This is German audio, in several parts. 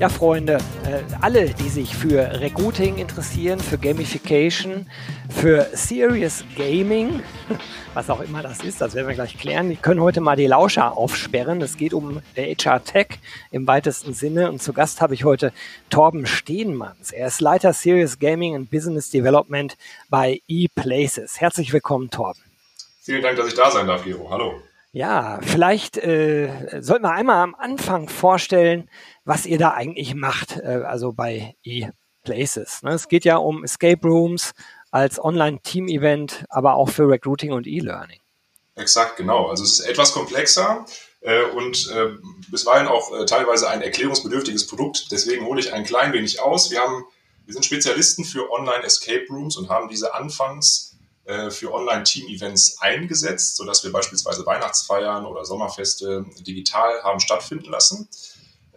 Ja, Freunde, äh, alle, die sich für Recruiting interessieren, für Gamification, für Serious Gaming, was auch immer das ist, das werden wir gleich klären, die können heute mal die Lauscher aufsperren. Es geht um HR Tech im weitesten Sinne und zu Gast habe ich heute Torben Stehenmanns. Er ist Leiter Serious Gaming and Business Development bei ePlaces. Herzlich willkommen, Torben. Vielen Dank, dass ich da sein darf, Gero. Hallo. Ja, vielleicht äh, sollten wir einmal am Anfang vorstellen, was ihr da eigentlich macht, äh, also bei ePlaces. Ne? Es geht ja um Escape Rooms als Online-Team-Event, aber auch für Recruiting und E-Learning. Exakt, genau. Also es ist etwas komplexer äh, und äh, bisweilen auch äh, teilweise ein erklärungsbedürftiges Produkt. Deswegen hole ich ein klein wenig aus. Wir haben, wir sind Spezialisten für Online-Escape Rooms und haben diese anfangs äh, für Online-Team-Events eingesetzt, sodass wir beispielsweise Weihnachtsfeiern oder Sommerfeste digital haben stattfinden lassen.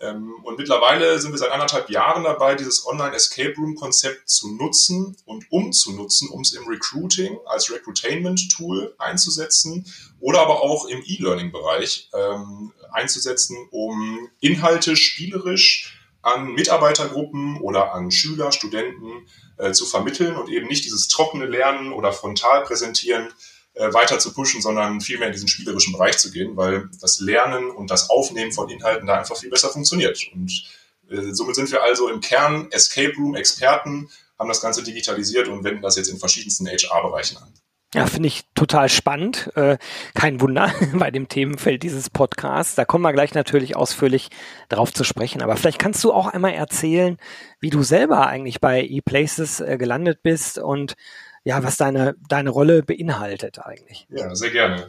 Ähm, und mittlerweile sind wir seit anderthalb Jahren dabei, dieses Online-Escape Room-Konzept zu nutzen und umzunutzen, um es im Recruiting als Recruitainment-Tool einzusetzen oder aber auch im E-Learning-Bereich ähm, einzusetzen, um Inhalte spielerisch an Mitarbeitergruppen oder an Schüler, Studenten äh, zu vermitteln und eben nicht dieses trockene Lernen oder frontal präsentieren äh, weiter zu pushen, sondern vielmehr in diesen spielerischen Bereich zu gehen, weil das Lernen und das Aufnehmen von Inhalten da einfach viel besser funktioniert. Und äh, somit sind wir also im Kern Escape Room Experten, haben das Ganze digitalisiert und wenden das jetzt in verschiedensten HR-Bereichen an. Ja, finde ich total spannend. Äh, kein Wunder bei dem Themenfeld dieses Podcasts. Da kommen wir gleich natürlich ausführlich drauf zu sprechen. Aber vielleicht kannst du auch einmal erzählen, wie du selber eigentlich bei ePlaces äh, gelandet bist und ja, was deine, deine Rolle beinhaltet eigentlich. Ja, sehr gerne.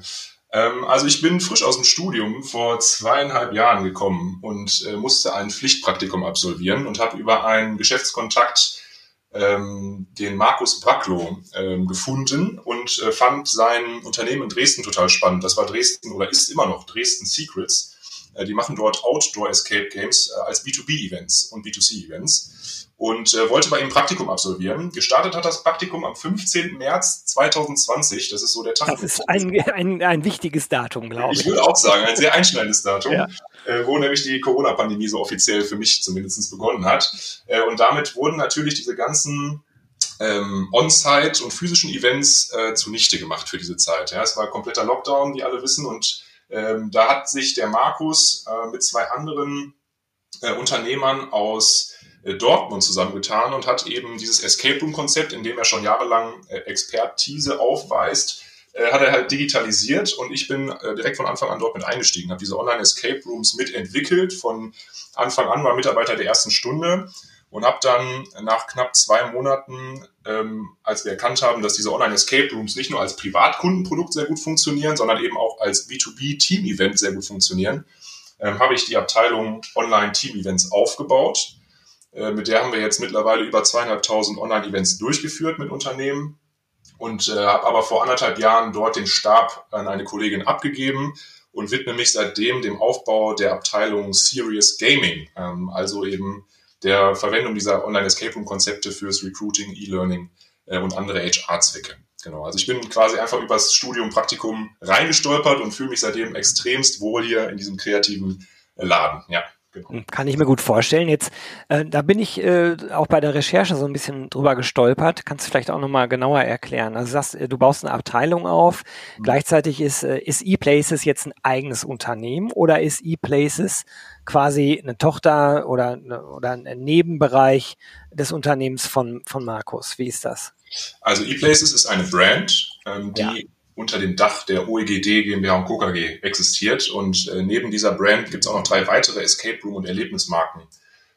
Ähm, also ich bin frisch aus dem Studium vor zweieinhalb Jahren gekommen und äh, musste ein Pflichtpraktikum absolvieren und habe über einen Geschäftskontakt ähm, den Markus Brackloh ähm, gefunden und äh, fand sein Unternehmen in Dresden total spannend. Das war Dresden oder ist immer noch Dresden Secrets. Äh, die machen dort Outdoor Escape Games äh, als B2B-Events und B2C-Events und äh, wollte bei ihm Praktikum absolvieren. Gestartet hat das Praktikum am 15. März 2020. Das ist so der Tag. Das ist ein, ein, ein wichtiges Datum, glaube ich. Ich würde auch sagen, ein sehr einschneidendes Datum, ja. äh, wo nämlich die Corona-Pandemie so offiziell für mich zumindest begonnen hat. Äh, und damit wurden natürlich diese ganzen ähm, On-Site und physischen Events äh, zunichte gemacht für diese Zeit. Ja, es war kompletter Lockdown, wie alle wissen. Und ähm, da hat sich der Markus äh, mit zwei anderen äh, Unternehmern aus Dortmund zusammengetan und hat eben dieses Escape Room Konzept, in dem er schon jahrelang äh, Expertise aufweist, äh, hat er halt digitalisiert und ich bin direkt von Anfang an dort mit eingestiegen, habe diese Online Escape Rooms mitentwickelt. Von Anfang an war Mitarbeiter der ersten Stunde und habe dann nach knapp zwei Monaten, ähm, als wir erkannt haben, dass diese Online Escape Rooms nicht nur als Privatkundenprodukt sehr gut funktionieren, sondern eben auch als B2B Team Event sehr gut funktionieren, ähm, habe ich die Abteilung Online Team Events aufgebaut äh, mit der haben wir jetzt mittlerweile über zweieinhalbtausend Online-Events durchgeführt mit Unternehmen und äh, habe aber vor anderthalb Jahren dort den Stab an eine Kollegin abgegeben und widme mich seitdem dem Aufbau der Abteilung Serious Gaming, ähm, also eben der Verwendung dieser Online-Escape Room-Konzepte fürs Recruiting, E-Learning äh, und andere HR-Zwecke. Genau, also ich bin quasi einfach übers Studium, Praktikum reingestolpert und fühle mich seitdem extremst wohl hier in diesem kreativen Laden. Ja. Genau. Hm, kann ich mir gut vorstellen. Jetzt, äh, da bin ich äh, auch bei der Recherche so ein bisschen drüber gestolpert. Kannst du vielleicht auch nochmal genauer erklären? Also du sagst, äh, du baust eine Abteilung auf. Mhm. Gleichzeitig ist, äh, ist ePlaces jetzt ein eigenes Unternehmen oder ist ePlaces quasi eine Tochter oder, oder ein Nebenbereich des Unternehmens von, von Markus? Wie ist das? Also ePlaces ist eine Brand, ähm, die ja unter dem Dach der OEGD GmbH und Co. KG existiert. Und äh, neben dieser Brand gibt es auch noch drei weitere Escape Room und Erlebnismarken.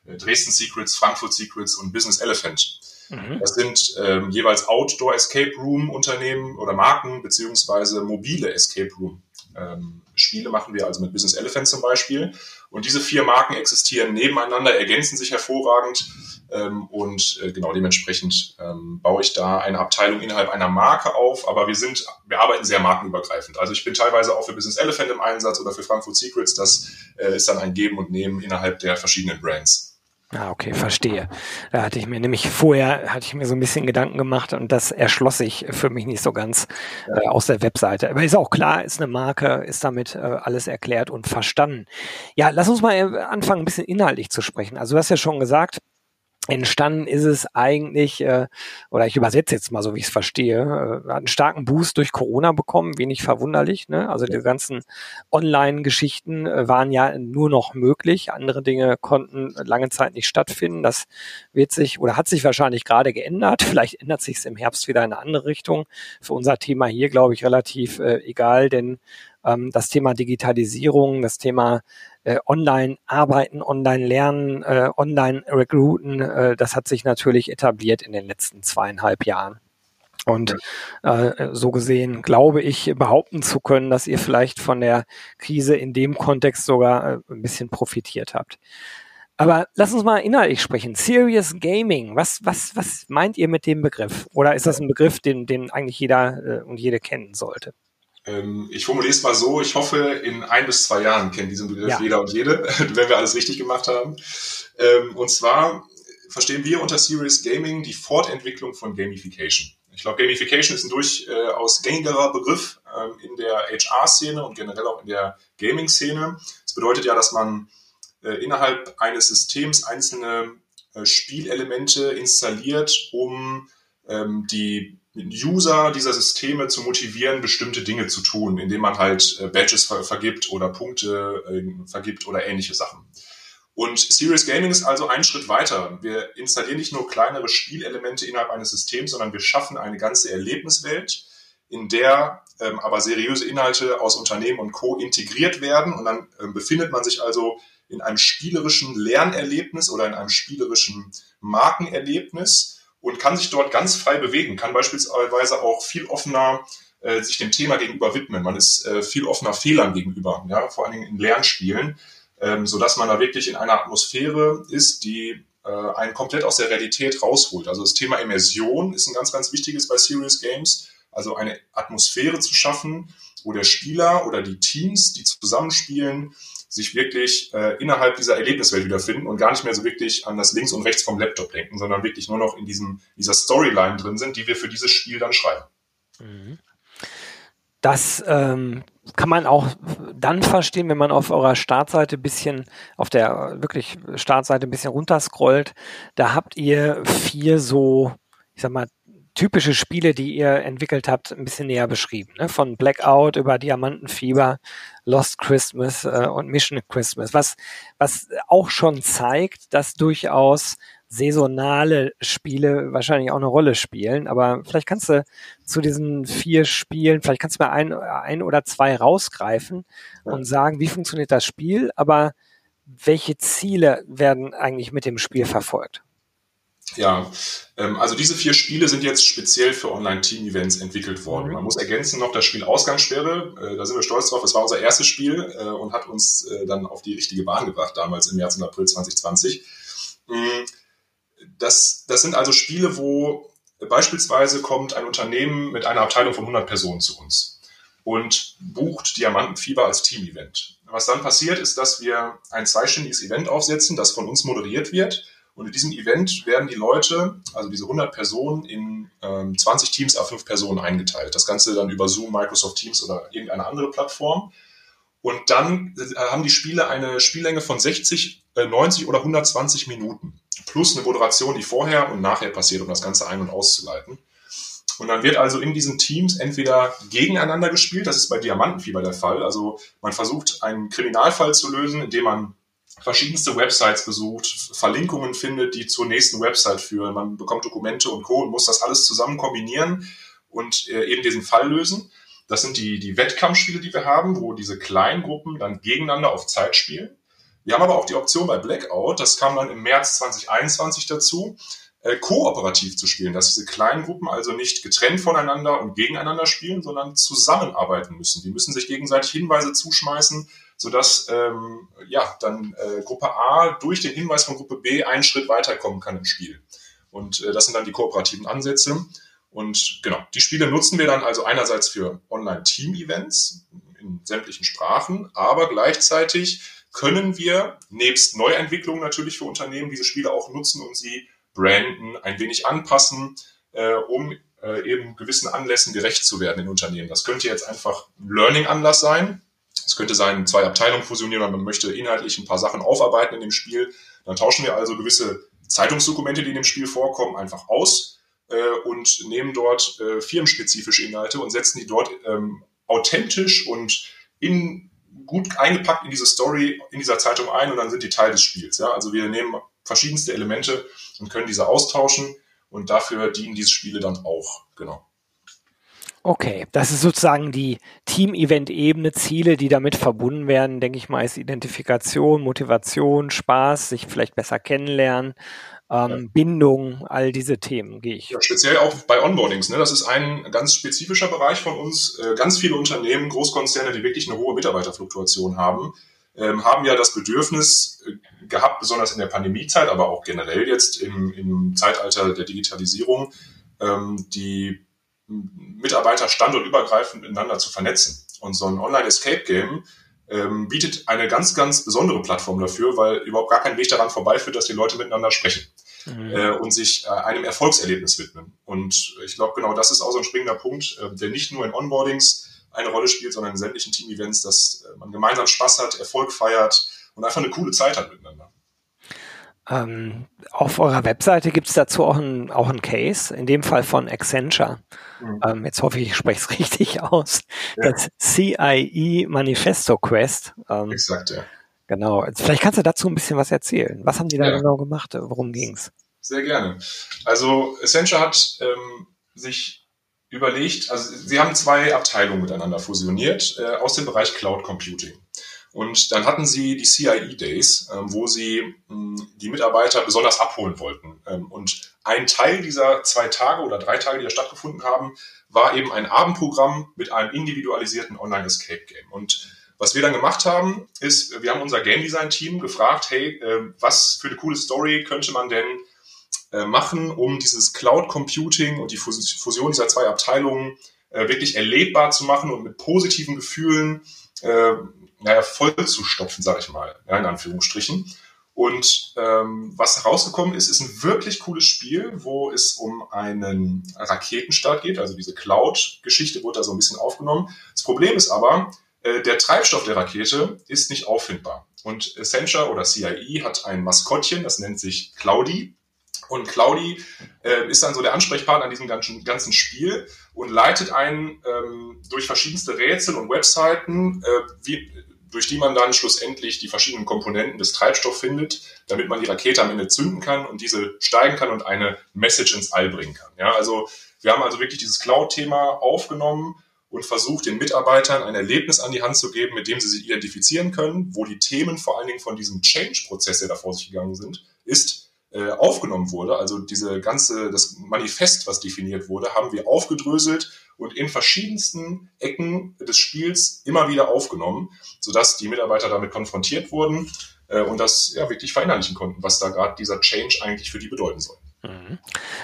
Äh, Dresden Secrets, Frankfurt Secrets und Business Elephant. Mhm. Das sind ähm, jeweils Outdoor Escape Room Unternehmen oder Marken beziehungsweise mobile Escape Room ähm, Spiele machen wir also mit Business Elephant zum Beispiel. Und diese vier Marken existieren nebeneinander, ergänzen sich hervorragend. Ähm, und äh, genau dementsprechend ähm, baue ich da eine Abteilung innerhalb einer Marke auf. Aber wir sind, wir arbeiten sehr markenübergreifend. Also ich bin teilweise auch für Business Elephant im Einsatz oder für Frankfurt Secrets. Das äh, ist dann ein Geben und Nehmen innerhalb der verschiedenen Brands. Ah, okay, verstehe. Da hatte ich mir nämlich vorher, hatte ich mir so ein bisschen Gedanken gemacht und das erschloss sich für mich nicht so ganz äh, aus der Webseite. Aber ist auch klar, ist eine Marke, ist damit äh, alles erklärt und verstanden. Ja, lass uns mal äh, anfangen, ein bisschen inhaltlich zu sprechen. Also du hast ja schon gesagt, entstanden ist es eigentlich, äh, oder ich übersetze jetzt mal so, wie ich es verstehe, äh, hat einen starken Boost durch Corona bekommen, wenig verwunderlich. Ne? Also die ganzen Online-Geschichten äh, waren ja nur noch möglich. Andere Dinge konnten lange Zeit nicht stattfinden. Das wird sich oder hat sich wahrscheinlich gerade geändert. Vielleicht ändert sich es im Herbst wieder in eine andere Richtung. Für unser Thema hier, glaube ich, relativ äh, egal, denn ähm, das Thema Digitalisierung, das Thema äh, Online-Arbeiten, Online-Lernen, äh, Online-Recruiten, äh, das hat sich natürlich etabliert in den letzten zweieinhalb Jahren. Und äh, so gesehen glaube ich behaupten zu können, dass ihr vielleicht von der Krise in dem Kontext sogar äh, ein bisschen profitiert habt. Aber lass uns mal inhaltlich sprechen. Serious Gaming, was, was, was meint ihr mit dem Begriff? Oder ist das ein Begriff, den, den eigentlich jeder äh, und jede kennen sollte? Ähm, ich formuliere es mal so, ich hoffe, in ein bis zwei Jahren kennt diesen Begriff ja. jeder und jede, wenn wir alles richtig gemacht haben. Ähm, und zwar verstehen wir unter Serious Gaming die Fortentwicklung von Gamification. Ich glaube, Gamification ist ein durchaus gängigerer Begriff ähm, in der HR-Szene und generell auch in der Gaming-Szene. Das bedeutet ja, dass man äh, innerhalb eines Systems einzelne äh, Spielelemente installiert, um die User dieser Systeme zu motivieren, bestimmte Dinge zu tun, indem man halt äh, Badges ver vergibt oder Punkte äh, vergibt oder ähnliche Sachen. Und Serious Gaming ist also ein Schritt weiter. Wir installieren nicht nur kleinere Spielelemente innerhalb eines Systems, sondern wir schaffen eine ganze Erlebniswelt, in der ähm, aber seriöse Inhalte aus Unternehmen und Co. integriert werden. Und dann ähm, befindet man sich also in einem spielerischen Lernerlebnis oder in einem spielerischen Markenerlebnis und kann sich dort ganz frei bewegen, kann beispielsweise auch viel offener äh, sich dem Thema gegenüber widmen. Man ist äh, viel offener Fehlern gegenüber, ja, vor allen Dingen in Lernspielen, ähm, so dass man da wirklich in einer Atmosphäre ist, die äh, einen komplett aus der Realität rausholt. Also das Thema Immersion ist ein ganz, ganz wichtiges bei Serious Games. Also eine Atmosphäre zu schaffen, wo der Spieler oder die Teams, die zusammenspielen, sich wirklich äh, innerhalb dieser Erlebniswelt wiederfinden und gar nicht mehr so wirklich an das links und rechts vom Laptop denken, sondern wirklich nur noch in diesem, dieser Storyline drin sind, die wir für dieses Spiel dann schreiben. Mhm. Das ähm, kann man auch dann verstehen, wenn man auf eurer Startseite ein bisschen, auf der wirklich Startseite ein bisschen runterscrollt. Da habt ihr vier so, ich sag mal, typische Spiele, die ihr entwickelt habt, ein bisschen näher beschrieben. Ne? Von Blackout über Diamantenfieber, Lost Christmas äh, und Mission Christmas, was, was auch schon zeigt, dass durchaus saisonale Spiele wahrscheinlich auch eine Rolle spielen. Aber vielleicht kannst du zu diesen vier Spielen, vielleicht kannst du mal ein, ein oder zwei rausgreifen und sagen, wie funktioniert das Spiel, aber welche Ziele werden eigentlich mit dem Spiel verfolgt? Ja, ähm, also diese vier Spiele sind jetzt speziell für Online-Team-Events entwickelt worden. Mhm. Man muss ergänzen noch das Spiel Ausgangssperre. Äh, da sind wir stolz drauf. Es war unser erstes Spiel äh, und hat uns äh, dann auf die richtige Bahn gebracht, damals im März und April 2020. Mhm. Das, das sind also Spiele, wo beispielsweise kommt ein Unternehmen mit einer Abteilung von 100 Personen zu uns und bucht Diamantenfieber als Team-Event. Was dann passiert, ist, dass wir ein zweistündiges Event aufsetzen, das von uns moderiert wird und in diesem Event werden die Leute, also diese 100 Personen, in ähm, 20 Teams a 5 Personen eingeteilt. Das Ganze dann über Zoom, Microsoft Teams oder irgendeine andere Plattform. Und dann äh, haben die Spiele eine Spiellänge von 60, äh, 90 oder 120 Minuten. Plus eine Moderation, die vorher und nachher passiert, um das Ganze ein- und auszuleiten. Und dann wird also in diesen Teams entweder gegeneinander gespielt, das ist bei Diamantenfieber der Fall. Also man versucht einen Kriminalfall zu lösen, indem man verschiedenste Websites besucht, Verlinkungen findet, die zur nächsten Website führen. Man bekommt Dokumente und Co. und muss das alles zusammen kombinieren und äh, eben diesen Fall lösen. Das sind die, die Wettkampfspiele, die wir haben, wo diese kleinen Gruppen dann gegeneinander auf Zeit spielen. Wir haben aber auch die Option bei Blackout, das kam dann im März 2021 dazu, äh, kooperativ zu spielen, dass diese kleinen Gruppen also nicht getrennt voneinander und gegeneinander spielen, sondern zusammenarbeiten müssen. Die müssen sich gegenseitig Hinweise zuschmeißen, sodass ähm, ja dann äh, Gruppe A durch den Hinweis von Gruppe B einen Schritt weiterkommen kann im Spiel. Und äh, das sind dann die kooperativen Ansätze. Und genau, die Spiele nutzen wir dann also einerseits für Online-Team-Events in sämtlichen Sprachen, aber gleichzeitig können wir nebst Neuentwicklungen natürlich für Unternehmen diese Spiele auch nutzen, um sie branden, ein wenig anpassen, äh, um äh, eben gewissen Anlässen gerecht zu werden in Unternehmen. Das könnte jetzt einfach ein Learning-Anlass sein. Es könnte sein, zwei Abteilungen fusionieren und man möchte inhaltlich ein paar Sachen aufarbeiten in dem Spiel. Dann tauschen wir also gewisse Zeitungsdokumente, die in dem Spiel vorkommen, einfach aus äh, und nehmen dort äh, firmenspezifische Inhalte und setzen die dort ähm, authentisch und in gut eingepackt in diese Story in dieser Zeitung ein und dann sind die Teil des Spiels. Ja? Also wir nehmen verschiedenste Elemente und können diese austauschen und dafür dienen diese Spiele dann auch. Genau. Okay, das ist sozusagen die Team-Event-Ebene, Ziele, die damit verbunden werden, denke ich mal, ist Identifikation, Motivation, Spaß, sich vielleicht besser kennenlernen, ähm, ja. Bindung, all diese Themen gehe ich. Ja, speziell auch bei Onboardings. Ne? Das ist ein ganz spezifischer Bereich von uns. Äh, ganz viele Unternehmen, Großkonzerne, die wirklich eine hohe Mitarbeiterfluktuation haben, ähm, haben ja das Bedürfnis äh, gehabt, besonders in der Pandemiezeit, aber auch generell jetzt im, im Zeitalter der Digitalisierung, ähm, die Mitarbeiter standortübergreifend miteinander zu vernetzen. Und so ein Online-Escape-Game ähm, bietet eine ganz, ganz besondere Plattform dafür, weil überhaupt gar kein Weg daran vorbeiführt, dass die Leute miteinander sprechen mhm. äh, und sich äh, einem Erfolgserlebnis widmen. Und ich glaube, genau das ist auch so ein springender Punkt, äh, der nicht nur in Onboardings eine Rolle spielt, sondern in sämtlichen Team-Events, dass äh, man gemeinsam Spaß hat, Erfolg feiert und einfach eine coole Zeit hat miteinander. Ähm, auf eurer Webseite gibt es dazu auch ein, auch ein Case, in dem Fall von Accenture. Mhm. Ähm, jetzt hoffe ich, ich spreche es richtig aus. Ja. Das CIE Manifesto Quest. Ähm, Exakt, ja. Genau. Vielleicht kannst du dazu ein bisschen was erzählen. Was haben die da ja. genau gemacht? Worum ging's? Sehr gerne. Also Accenture hat ähm, sich überlegt, also sie haben zwei Abteilungen miteinander fusioniert äh, aus dem Bereich Cloud Computing. Und dann hatten sie die CIE Days, ähm, wo sie ähm, die Mitarbeiter besonders abholen wollten. Ähm, und ein Teil dieser zwei Tage oder drei Tage, die da stattgefunden haben, war eben ein Abendprogramm mit einem individualisierten Online-Escape-Game. Und was wir dann gemacht haben, ist, wir haben unser Game Design Team gefragt, hey, äh, was für eine coole Story könnte man denn äh, machen, um dieses Cloud Computing und die Fusion dieser zwei Abteilungen äh, wirklich erlebbar zu machen und mit positiven Gefühlen äh, naja, voll zu stopfen, sage ich mal, ja, in Anführungsstrichen. Und ähm, was herausgekommen ist, ist ein wirklich cooles Spiel, wo es um einen Raketenstart geht. Also diese Cloud-Geschichte wurde da so ein bisschen aufgenommen. Das Problem ist aber, äh, der Treibstoff der Rakete ist nicht auffindbar. Und Accenture oder CIE hat ein Maskottchen, das nennt sich Cloudy. Und Claudi äh, ist dann so der Ansprechpartner an diesem ganzen, ganzen Spiel und leitet einen ähm, durch verschiedenste Rätsel und Webseiten, äh, wie, durch die man dann schlussendlich die verschiedenen Komponenten des Treibstoffs findet, damit man die Rakete am Ende zünden kann und diese steigen kann und eine Message ins All bringen kann. Ja, also wir haben also wirklich dieses Cloud-Thema aufgenommen und versucht, den Mitarbeitern ein Erlebnis an die Hand zu geben, mit dem sie sich identifizieren können, wo die Themen vor allen Dingen von diesem Change-Prozess, der da vor sich gegangen sind, ist, äh, aufgenommen wurde, also diese ganze, das Manifest, was definiert wurde, haben wir aufgedröselt und in verschiedensten Ecken des Spiels immer wieder aufgenommen, sodass die Mitarbeiter damit konfrontiert wurden äh, und das ja wirklich verinnerlichen konnten, was da gerade dieser Change eigentlich für die bedeuten soll. Mhm.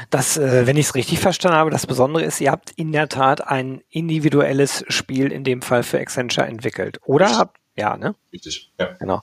Das, äh, wenn ich es richtig verstanden habe, das Besondere ist, ihr habt in der Tat ein individuelles Spiel in dem Fall für Accenture entwickelt, oder? Richtig. Ja, ne? Richtig, ja. Genau.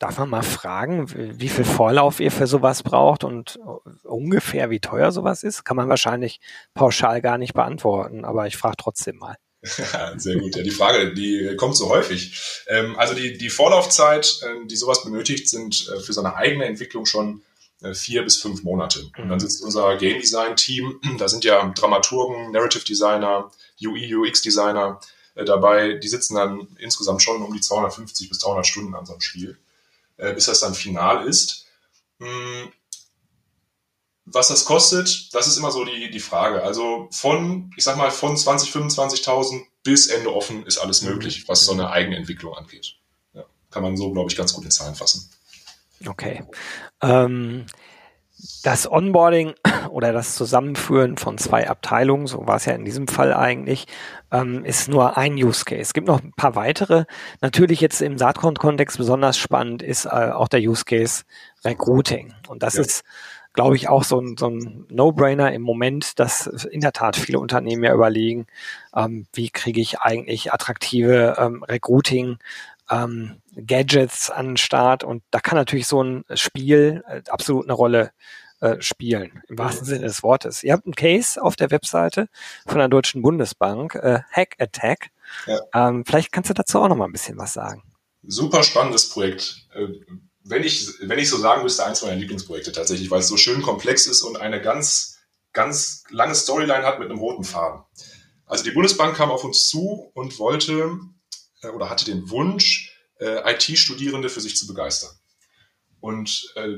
Darf man mal fragen, wie viel Vorlauf ihr für sowas braucht und ungefähr wie teuer sowas ist? Kann man wahrscheinlich pauschal gar nicht beantworten, aber ich frage trotzdem mal. Sehr gut. Ja, die Frage, die kommt so häufig. Ähm, also die, die Vorlaufzeit, äh, die sowas benötigt, sind äh, für so eine eigene Entwicklung schon äh, vier bis fünf Monate. Und dann mhm. sitzt unser Game Design Team, da sind ja Dramaturgen, Narrative Designer, UI, UX Designer dabei, die sitzen dann insgesamt schon um die 250 bis 300 Stunden an so einem Spiel äh, bis das dann final ist. Hm, was das kostet, das ist immer so die, die Frage. Also von, ich sag mal, von 20, 25.000 bis Ende offen ist alles möglich, was so eine Eigenentwicklung angeht. Ja, kann man so, glaube ich, ganz gut in Zahlen fassen. Okay. Ähm, das Onboarding oder das Zusammenführen von zwei Abteilungen, so war es ja in diesem Fall eigentlich, ähm, ist nur ein Use Case. Es gibt noch ein paar weitere. Natürlich jetzt im Saatkorn-Kontext besonders spannend ist äh, auch der Use Case Recruiting. Und das ja. ist, glaube ich, auch so ein, so ein No-Brainer im Moment, dass in der Tat viele Unternehmen ja überlegen, ähm, wie kriege ich eigentlich attraktive ähm, Recruiting ähm, Gadgets an den Start und da kann natürlich so ein Spiel äh, absolut eine Rolle äh, spielen, im wahrsten Sinne des Wortes. Ihr habt einen Case auf der Webseite von der Deutschen Bundesbank, äh, Hack Attack. Ja. Ähm, vielleicht kannst du dazu auch noch mal ein bisschen was sagen. Super spannendes Projekt. Äh, wenn ich, wenn ich so sagen müsste, eins meiner Lieblingsprojekte tatsächlich, weil es so schön komplex ist und eine ganz, ganz lange Storyline hat mit einem roten Faden. Also die Bundesbank kam auf uns zu und wollte oder hatte den Wunsch, äh, IT-Studierende für sich zu begeistern. Und äh,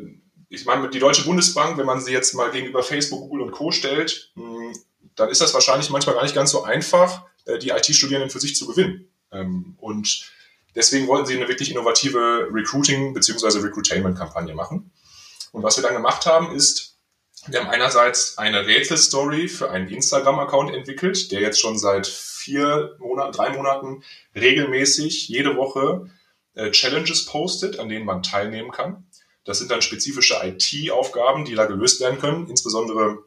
ich meine, die Deutsche Bundesbank, wenn man sie jetzt mal gegenüber Facebook, Google und Co. stellt, hm, dann ist das wahrscheinlich manchmal gar nicht ganz so einfach, äh, die IT-Studierenden für sich zu gewinnen. Ähm, und deswegen wollten sie eine wirklich innovative Recruiting- bzw. Recruitainment-Kampagne machen. Und was wir dann gemacht haben, ist, wir haben einerseits eine Rätselstory für einen Instagram-Account entwickelt, der jetzt schon seit vier Monaten, drei Monaten regelmäßig jede Woche äh, Challenges postet, an denen man teilnehmen kann. Das sind dann spezifische IT-Aufgaben, die da gelöst werden können. Insbesondere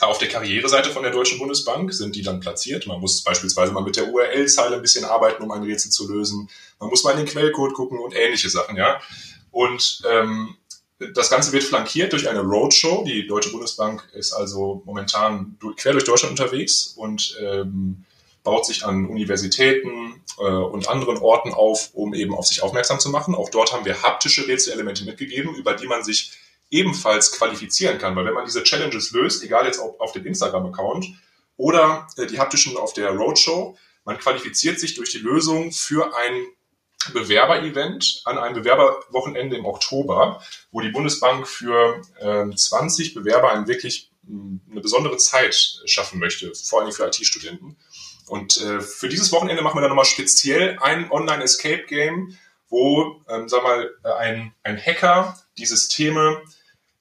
auf der Karriereseite von der Deutschen Bundesbank sind die dann platziert. Man muss beispielsweise mal mit der URL-Zeile ein bisschen arbeiten, um ein Rätsel zu lösen. Man muss mal in den Quellcode gucken und ähnliche Sachen, ja. Und ähm, das Ganze wird flankiert durch eine Roadshow. Die Deutsche Bundesbank ist also momentan quer durch Deutschland unterwegs und ähm, baut sich an Universitäten äh, und anderen Orten auf, um eben auf sich aufmerksam zu machen. Auch dort haben wir haptische Rätselelemente mitgegeben, über die man sich ebenfalls qualifizieren kann. Weil wenn man diese Challenges löst, egal jetzt auf, auf dem Instagram-Account oder äh, die haptischen auf der Roadshow, man qualifiziert sich durch die Lösung für ein Bewerber-Event an einem Bewerberwochenende im Oktober, wo die Bundesbank für äh, 20 Bewerber ein wirklich eine besondere Zeit schaffen möchte, vor allem für IT-Studenten. Und äh, für dieses Wochenende machen wir dann nochmal speziell ein Online-Escape-Game, wo, ähm, sag mal, äh, ein, ein Hacker die Systeme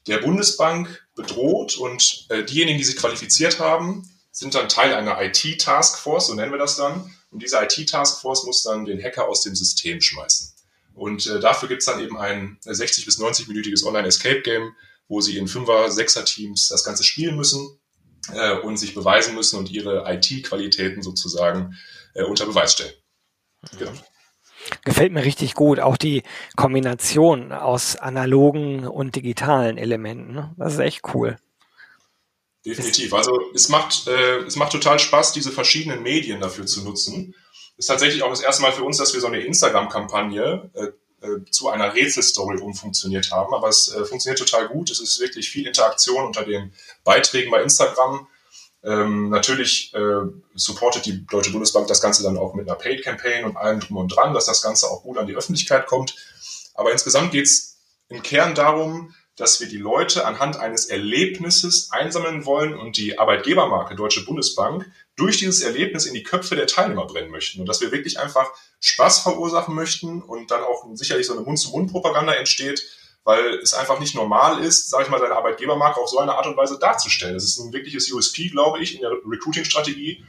der Bundesbank bedroht und äh, diejenigen, die sich qualifiziert haben, sind dann Teil einer IT-Taskforce, so nennen wir das dann. Und diese IT-Taskforce muss dann den Hacker aus dem System schmeißen. Und äh, dafür gibt's dann eben ein 60- bis 90-minütiges Online-Escape-Game, wo sie in Fünfer-, Sechser-Teams das Ganze spielen müssen äh, und sich beweisen müssen und ihre IT-Qualitäten sozusagen äh, unter Beweis stellen. Genau. Gefällt mir richtig gut. Auch die Kombination aus analogen und digitalen Elementen. Ne? Das ist echt cool. Definitiv. Also es macht, äh, es macht total Spaß, diese verschiedenen Medien dafür zu nutzen. ist tatsächlich auch das erste Mal für uns, dass wir so eine Instagram-Kampagne äh, äh, zu einer Rätselstory umfunktioniert haben. Aber es äh, funktioniert total gut. Es ist wirklich viel Interaktion unter den Beiträgen bei Instagram. Ähm, natürlich äh, supportet die Deutsche Bundesbank das Ganze dann auch mit einer Paid-Campaign und allem drum und dran, dass das Ganze auch gut an die Öffentlichkeit kommt. Aber insgesamt geht es im Kern darum, dass wir die Leute anhand eines Erlebnisses einsammeln wollen und die Arbeitgebermarke Deutsche Bundesbank durch dieses Erlebnis in die Köpfe der Teilnehmer brennen möchten. Und dass wir wirklich einfach Spaß verursachen möchten und dann auch sicherlich so eine Mund-zu-Mund-Propaganda entsteht, weil es einfach nicht normal ist, sage ich mal, seine Arbeitgebermarke auf so eine Art und Weise darzustellen. Das ist ein wirkliches USP, glaube ich, in der Recruiting-Strategie,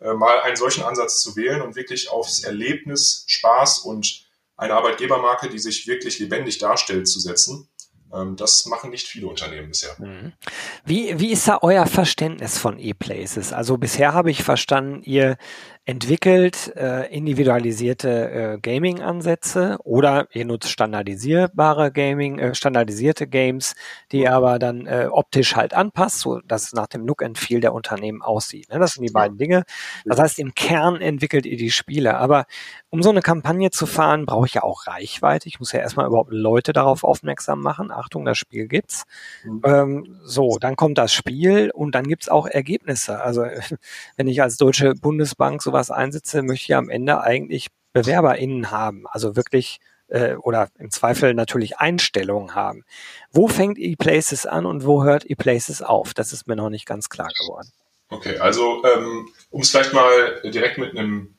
äh, mal einen solchen Ansatz zu wählen und wirklich aufs Erlebnis, Spaß und eine Arbeitgebermarke, die sich wirklich lebendig darstellt, zu setzen. Ähm, das machen nicht viele Unternehmen bisher. Mhm. Wie, wie ist da euer Verständnis von E-Places? Also bisher habe ich verstanden, ihr entwickelt äh, individualisierte äh, Gaming-Ansätze oder ihr nutzt standardisierbare Gaming, äh, standardisierte Games, die ihr aber dann äh, optisch halt anpasst, so dass es nach dem Look and Feel der Unternehmen aussieht. Ne? Das sind die beiden Dinge. Das heißt, im Kern entwickelt ihr die Spiele. Aber um so eine Kampagne zu fahren, brauche ich ja auch Reichweite. Ich muss ja erstmal überhaupt Leute darauf aufmerksam machen. Achtung, das Spiel gibt's. Mhm. Ähm, so, dann kommt das Spiel und dann gibt's auch Ergebnisse. Also wenn ich als Deutsche Bundesbank so sowas einsetze, möchte ich am Ende eigentlich BewerberInnen haben, also wirklich äh, oder im Zweifel natürlich Einstellungen haben. Wo fängt ePlaces an und wo hört ePlaces auf? Das ist mir noch nicht ganz klar geworden. Okay, also ähm, um es vielleicht mal direkt mit einem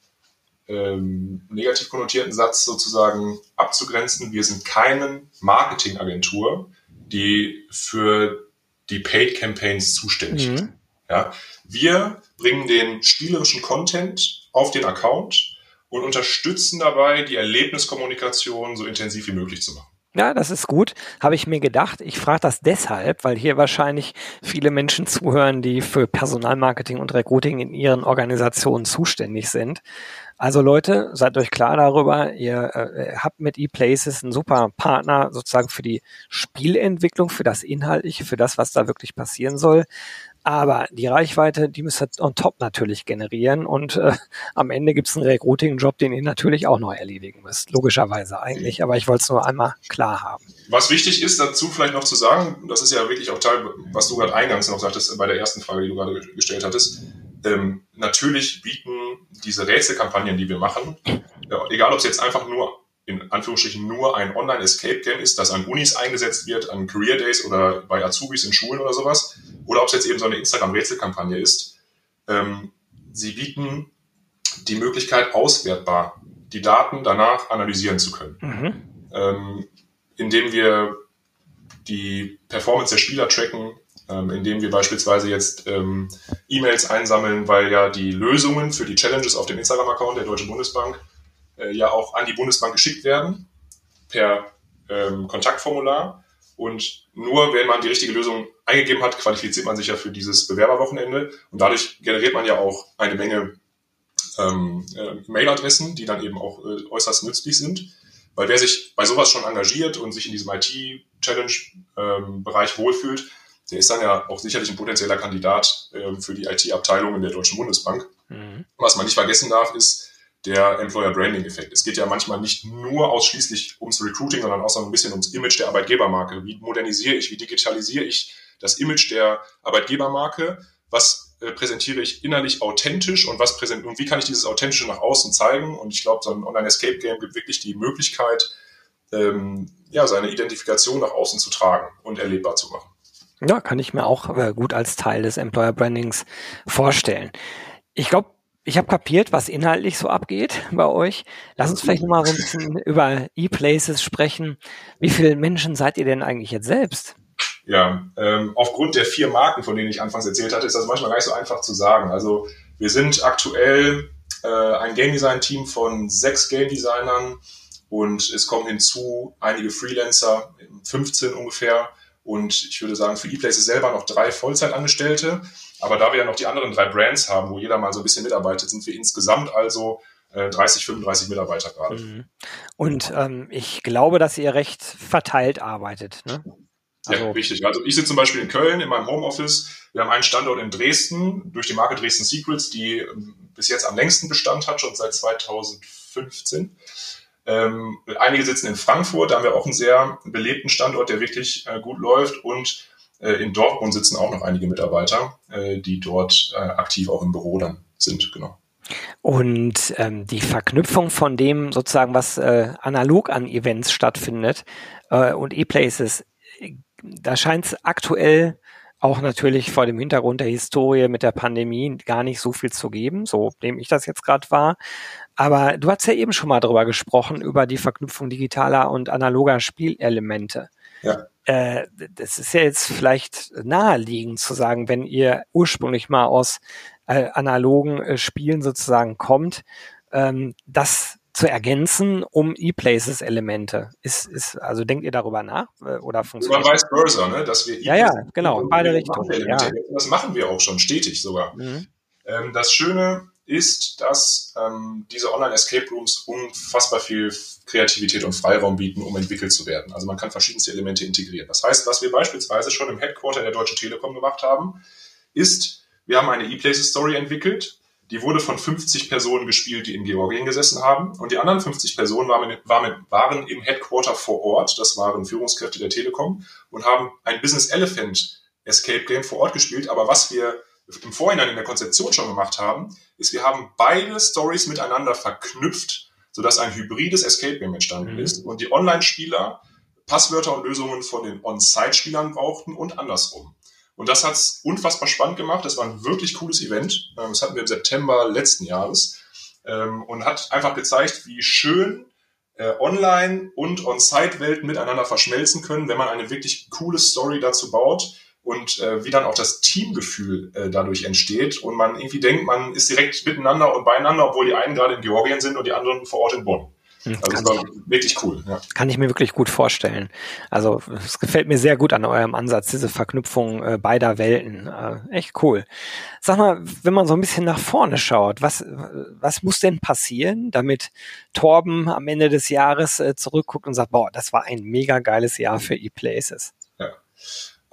ähm, negativ konnotierten Satz sozusagen abzugrenzen, wir sind keine Marketingagentur, die für die Paid Campaigns zuständig mhm. ist. Ja, wir bringen den spielerischen Content auf den Account und unterstützen dabei, die Erlebniskommunikation so intensiv wie möglich zu machen. Ja, das ist gut, habe ich mir gedacht. Ich frage das deshalb, weil hier wahrscheinlich viele Menschen zuhören, die für Personalmarketing und Recruiting in ihren Organisationen zuständig sind. Also Leute, seid euch klar darüber, ihr äh, habt mit ePlaces einen super Partner sozusagen für die Spielentwicklung, für das Inhaltliche, für das, was da wirklich passieren soll. Aber die Reichweite, die müsst ihr on top natürlich generieren und äh, am Ende gibt's einen Recruiting-Job, den ihr natürlich auch noch erledigen müsst. Logischerweise eigentlich, aber ich wollte es nur einmal klar haben. Was wichtig ist, dazu vielleicht noch zu sagen, das ist ja wirklich auch Teil, was du gerade eingangs noch sagtest, bei der ersten Frage, die du gerade gestellt hattest. Ähm, natürlich bieten diese Rätselkampagnen, die wir machen, egal ob es jetzt einfach nur in Anführungsstrichen nur ein Online-Escape-Game ist, das an Unis eingesetzt wird, an Career Days oder bei Azubis in Schulen oder sowas, oder ob es jetzt eben so eine Instagram-Rätselkampagne ist. Ähm, sie bieten die Möglichkeit, auswertbar die Daten danach analysieren zu können. Mhm. Ähm, indem wir die Performance der Spieler tracken, ähm, indem wir beispielsweise jetzt ähm, E-Mails einsammeln, weil ja die Lösungen für die Challenges auf dem Instagram-Account der Deutschen Bundesbank ja auch an die Bundesbank geschickt werden per ähm, Kontaktformular. Und nur wenn man die richtige Lösung eingegeben hat, qualifiziert man sich ja für dieses Bewerberwochenende. Und dadurch generiert man ja auch eine Menge ähm, äh, Mailadressen, die dann eben auch äh, äußerst nützlich sind. Weil wer sich bei sowas schon engagiert und sich in diesem IT-Challenge-Bereich ähm, wohlfühlt, der ist dann ja auch sicherlich ein potenzieller Kandidat äh, für die IT-Abteilung in der Deutschen Bundesbank. Mhm. Was man nicht vergessen darf, ist, der Employer Branding Effekt. Es geht ja manchmal nicht nur ausschließlich ums Recruiting, sondern auch so ein bisschen ums Image der Arbeitgebermarke. Wie modernisiere ich, wie digitalisiere ich das Image der Arbeitgebermarke? Was äh, präsentiere ich innerlich authentisch und was präsent und wie kann ich dieses Authentische nach außen zeigen? Und ich glaube, so ein Online Escape Game gibt wirklich die Möglichkeit, ähm, ja, seine Identifikation nach außen zu tragen und erlebbar zu machen. Ja, kann ich mir auch äh, gut als Teil des Employer Brandings vorstellen. Ich glaube, ich habe kapiert, was inhaltlich so abgeht bei euch. Lass uns vielleicht nochmal so ein bisschen über E-Places sprechen. Wie viele Menschen seid ihr denn eigentlich jetzt selbst? Ja, ähm, aufgrund der vier Marken, von denen ich anfangs erzählt hatte, ist das manchmal gar nicht so einfach zu sagen. Also wir sind aktuell äh, ein Game Design Team von sechs Game Designern und es kommen hinzu einige Freelancer, 15 ungefähr. Und ich würde sagen, für E-Places selber noch drei Vollzeitangestellte. Aber da wir ja noch die anderen drei Brands haben, wo jeder mal so ein bisschen mitarbeitet, sind wir insgesamt also 30, äh, 35 Mitarbeiter gerade. Mhm. Und ähm, ich glaube, dass ihr recht verteilt arbeitet. Ne? Also ja, richtig. Also ich sitze zum Beispiel in Köln in meinem Homeoffice. Wir haben einen Standort in Dresden durch die Marke Dresden Secrets, die ähm, bis jetzt am längsten Bestand hat, schon seit 2015. Ähm, einige sitzen in Frankfurt, da haben wir auch einen sehr belebten Standort, der wirklich äh, gut läuft. Und in Dortmund sitzen auch noch einige Mitarbeiter, äh, die dort äh, aktiv auch im Büro dann sind, genau. Und ähm, die Verknüpfung von dem sozusagen, was äh, analog an Events stattfindet äh, und E-Places, da scheint es aktuell auch natürlich vor dem Hintergrund der Historie mit der Pandemie gar nicht so viel zu geben, so nehme ich das jetzt gerade wahr. Aber du hast ja eben schon mal darüber gesprochen, über die Verknüpfung digitaler und analoger Spielelemente. Ja. Äh, das ist ja jetzt vielleicht naheliegend zu sagen, wenn ihr ursprünglich mal aus äh, analogen äh, Spielen sozusagen kommt, ähm, das zu ergänzen um E-Places-Elemente. Ist, ist, also denkt ihr darüber nach oder funktioniert? Oder vice versa, ne? dass wir e Ja, ja, genau, beide Richtungen. Ja. Das machen wir auch schon stetig sogar. Mhm. Ähm, das Schöne ist, dass ähm, diese Online-Escape Rooms unfassbar viel Kreativität und Freiraum bieten, um entwickelt zu werden. Also man kann verschiedenste Elemente integrieren. Das heißt, was wir beispielsweise schon im Headquarter der Deutschen Telekom gemacht haben, ist, wir haben eine E-Places-Story entwickelt, die wurde von 50 Personen gespielt, die in Georgien gesessen haben. Und die anderen 50 Personen waren, waren, waren im Headquarter vor Ort, das waren Führungskräfte der Telekom, und haben ein Business Elephant Escape Game vor Ort gespielt. Aber was wir im Vorhinein in der Konzeption schon gemacht haben, ist, wir haben beide Stories miteinander verknüpft, sodass ein hybrides Escape Game entstanden mhm. ist und die Online-Spieler Passwörter und Lösungen von den On-Site-Spielern brauchten und andersrum. Und das hat's unfassbar spannend gemacht. Das war ein wirklich cooles Event. Ähm, das hatten wir im September letzten Jahres ähm, und hat einfach gezeigt, wie schön äh, Online- und On-Site-Welten miteinander verschmelzen können, wenn man eine wirklich coole Story dazu baut und äh, wie dann auch das Teamgefühl äh, dadurch entsteht und man irgendwie denkt, man ist direkt miteinander und beieinander, obwohl die einen gerade in Georgien sind und die anderen vor Ort in Bonn. Hm, also das war wirklich cool. Ja. Kann ich mir wirklich gut vorstellen. Also es gefällt mir sehr gut an eurem Ansatz, diese Verknüpfung äh, beider Welten. Äh, echt cool. Sag mal, wenn man so ein bisschen nach vorne schaut, was, was muss denn passieren, damit Torben am Ende des Jahres äh, zurückguckt und sagt, boah, das war ein mega geiles Jahr für ePlaces? Ja.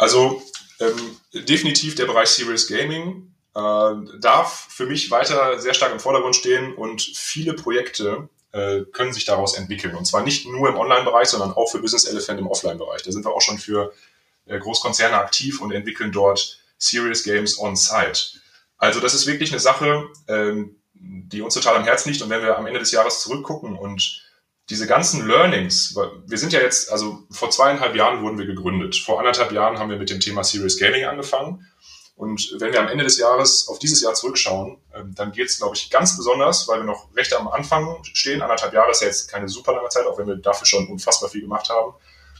Also ähm, definitiv der Bereich Serious Gaming äh, darf für mich weiter sehr stark im Vordergrund stehen und viele Projekte äh, können sich daraus entwickeln. Und zwar nicht nur im Online-Bereich, sondern auch für Business Elephant im Offline-Bereich. Da sind wir auch schon für äh, Großkonzerne aktiv und entwickeln dort Serious Games on-site. Also das ist wirklich eine Sache, ähm, die uns total am Herzen liegt. Und wenn wir am Ende des Jahres zurückgucken und diese ganzen Learnings, wir sind ja jetzt, also vor zweieinhalb Jahren wurden wir gegründet. Vor anderthalb Jahren haben wir mit dem Thema Serious Gaming angefangen. Und wenn wir am Ende des Jahres auf dieses Jahr zurückschauen, ähm, dann geht es, glaube ich, ganz besonders, weil wir noch recht am Anfang stehen. Anderthalb Jahre ist ja jetzt keine super lange Zeit, auch wenn wir dafür schon unfassbar viel gemacht haben,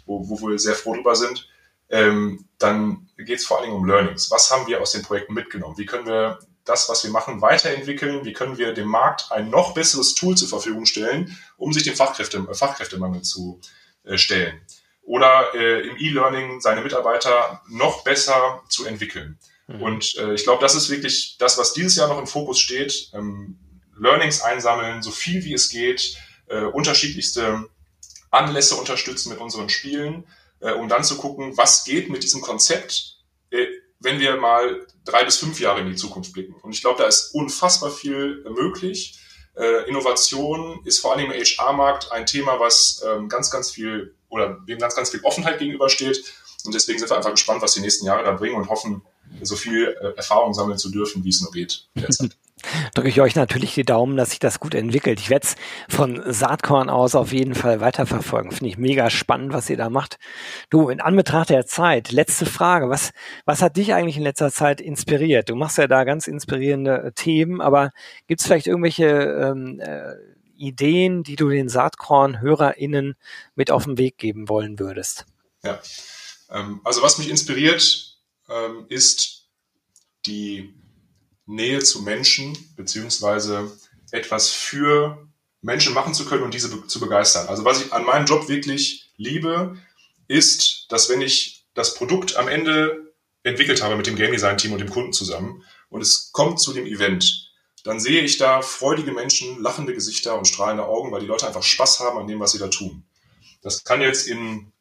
wo, wo wir sehr froh drüber sind. Ähm, dann geht es vor allen Dingen um Learnings. Was haben wir aus den Projekten mitgenommen? Wie können wir das, was wir machen, weiterentwickeln? Wie können wir dem Markt ein noch besseres Tool zur Verfügung stellen, um sich dem Fachkräfte, äh, Fachkräftemangel zu äh, stellen? Oder äh, im E-Learning seine Mitarbeiter noch besser zu entwickeln? Mhm. Und äh, ich glaube, das ist wirklich das, was dieses Jahr noch im Fokus steht. Ähm, Learnings einsammeln, so viel wie es geht, äh, unterschiedlichste Anlässe unterstützen mit unseren Spielen, um dann zu gucken, was geht mit diesem Konzept, wenn wir mal drei bis fünf Jahre in die Zukunft blicken. Und ich glaube, da ist unfassbar viel möglich. Äh, Innovation ist vor allem im HR-Markt ein Thema, was ähm, ganz, ganz viel oder dem ganz, ganz viel Offenheit gegenübersteht. Und deswegen sind wir einfach gespannt, was die nächsten Jahre da bringen und hoffen, so viel äh, Erfahrung sammeln zu dürfen, wie es nur geht. Drücke ich euch natürlich die Daumen, dass sich das gut entwickelt. Ich werde es von Saatkorn aus auf jeden Fall weiterverfolgen. Finde ich mega spannend, was ihr da macht. Du, in Anbetracht der Zeit, letzte Frage. Was, was hat dich eigentlich in letzter Zeit inspiriert? Du machst ja da ganz inspirierende äh, Themen, aber gibt es vielleicht irgendwelche ähm, äh, Ideen, die du den Saatkorn-HörerInnen mit auf den Weg geben wollen würdest? Ja, ähm, also was mich inspiriert, ähm, ist die Nähe zu Menschen, beziehungsweise etwas für Menschen machen zu können und diese be zu begeistern. Also was ich an meinem Job wirklich liebe, ist, dass wenn ich das Produkt am Ende entwickelt habe mit dem Game Design Team und dem Kunden zusammen und es kommt zu dem Event, dann sehe ich da freudige Menschen, lachende Gesichter und strahlende Augen, weil die Leute einfach Spaß haben an dem, was sie da tun. Das kann jetzt in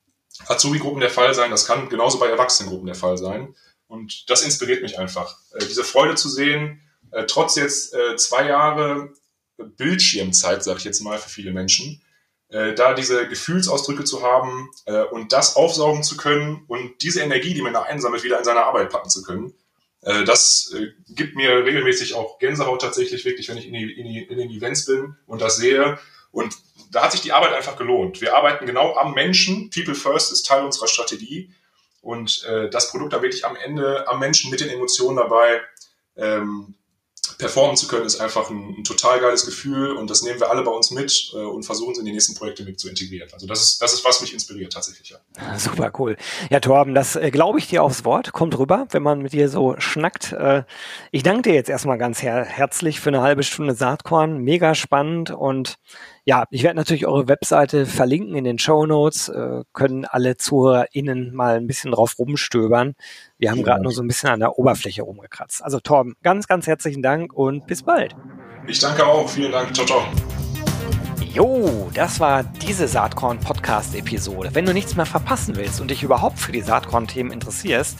Azubi-Gruppen der Fall sein, das kann genauso bei Erwachsenengruppen der Fall sein. Und das inspiriert mich einfach. Äh, diese Freude zu sehen, äh, trotz jetzt äh, zwei Jahre Bildschirmzeit, sage ich jetzt mal, für viele Menschen, da diese Gefühlsausdrücke zu haben und das aufsaugen zu können und diese Energie, die man da einsammelt, wieder in seine Arbeit packen zu können. Das gibt mir regelmäßig auch Gänsehaut tatsächlich, wirklich, wenn ich in, die, in, die, in den Events bin und das sehe. Und da hat sich die Arbeit einfach gelohnt. Wir arbeiten genau am Menschen. People First ist Teil unserer Strategie. Und äh, das Produkt da wirklich am Ende am Menschen mit den Emotionen dabei ähm, performen zu können, ist einfach ein, ein, total geiles Gefühl und das nehmen wir alle bei uns mit äh, und versuchen es in die nächsten Projekte mit zu integrieren. Also das ist, das ist, was mich inspiriert tatsächlich. Ja. Super cool. Ja, Torben, das äh, glaube ich dir aufs Wort. Kommt rüber, wenn man mit dir so schnackt. Äh, ich danke dir jetzt erstmal ganz her herzlich für eine halbe Stunde Saatkorn. Mega spannend und ja, ich werde natürlich eure Webseite verlinken in den Show Notes. Äh, können alle ZuhörerInnen mal ein bisschen drauf rumstöbern. Wir haben gerade nur so ein bisschen an der Oberfläche rumgekratzt. Also Torben, ganz, ganz herzlichen Dank und bis bald. Ich danke auch. Vielen Dank. Ciao, ciao. Jo, das war diese Saatkorn-Podcast-Episode. Wenn du nichts mehr verpassen willst und dich überhaupt für die Saatkorn-Themen interessierst,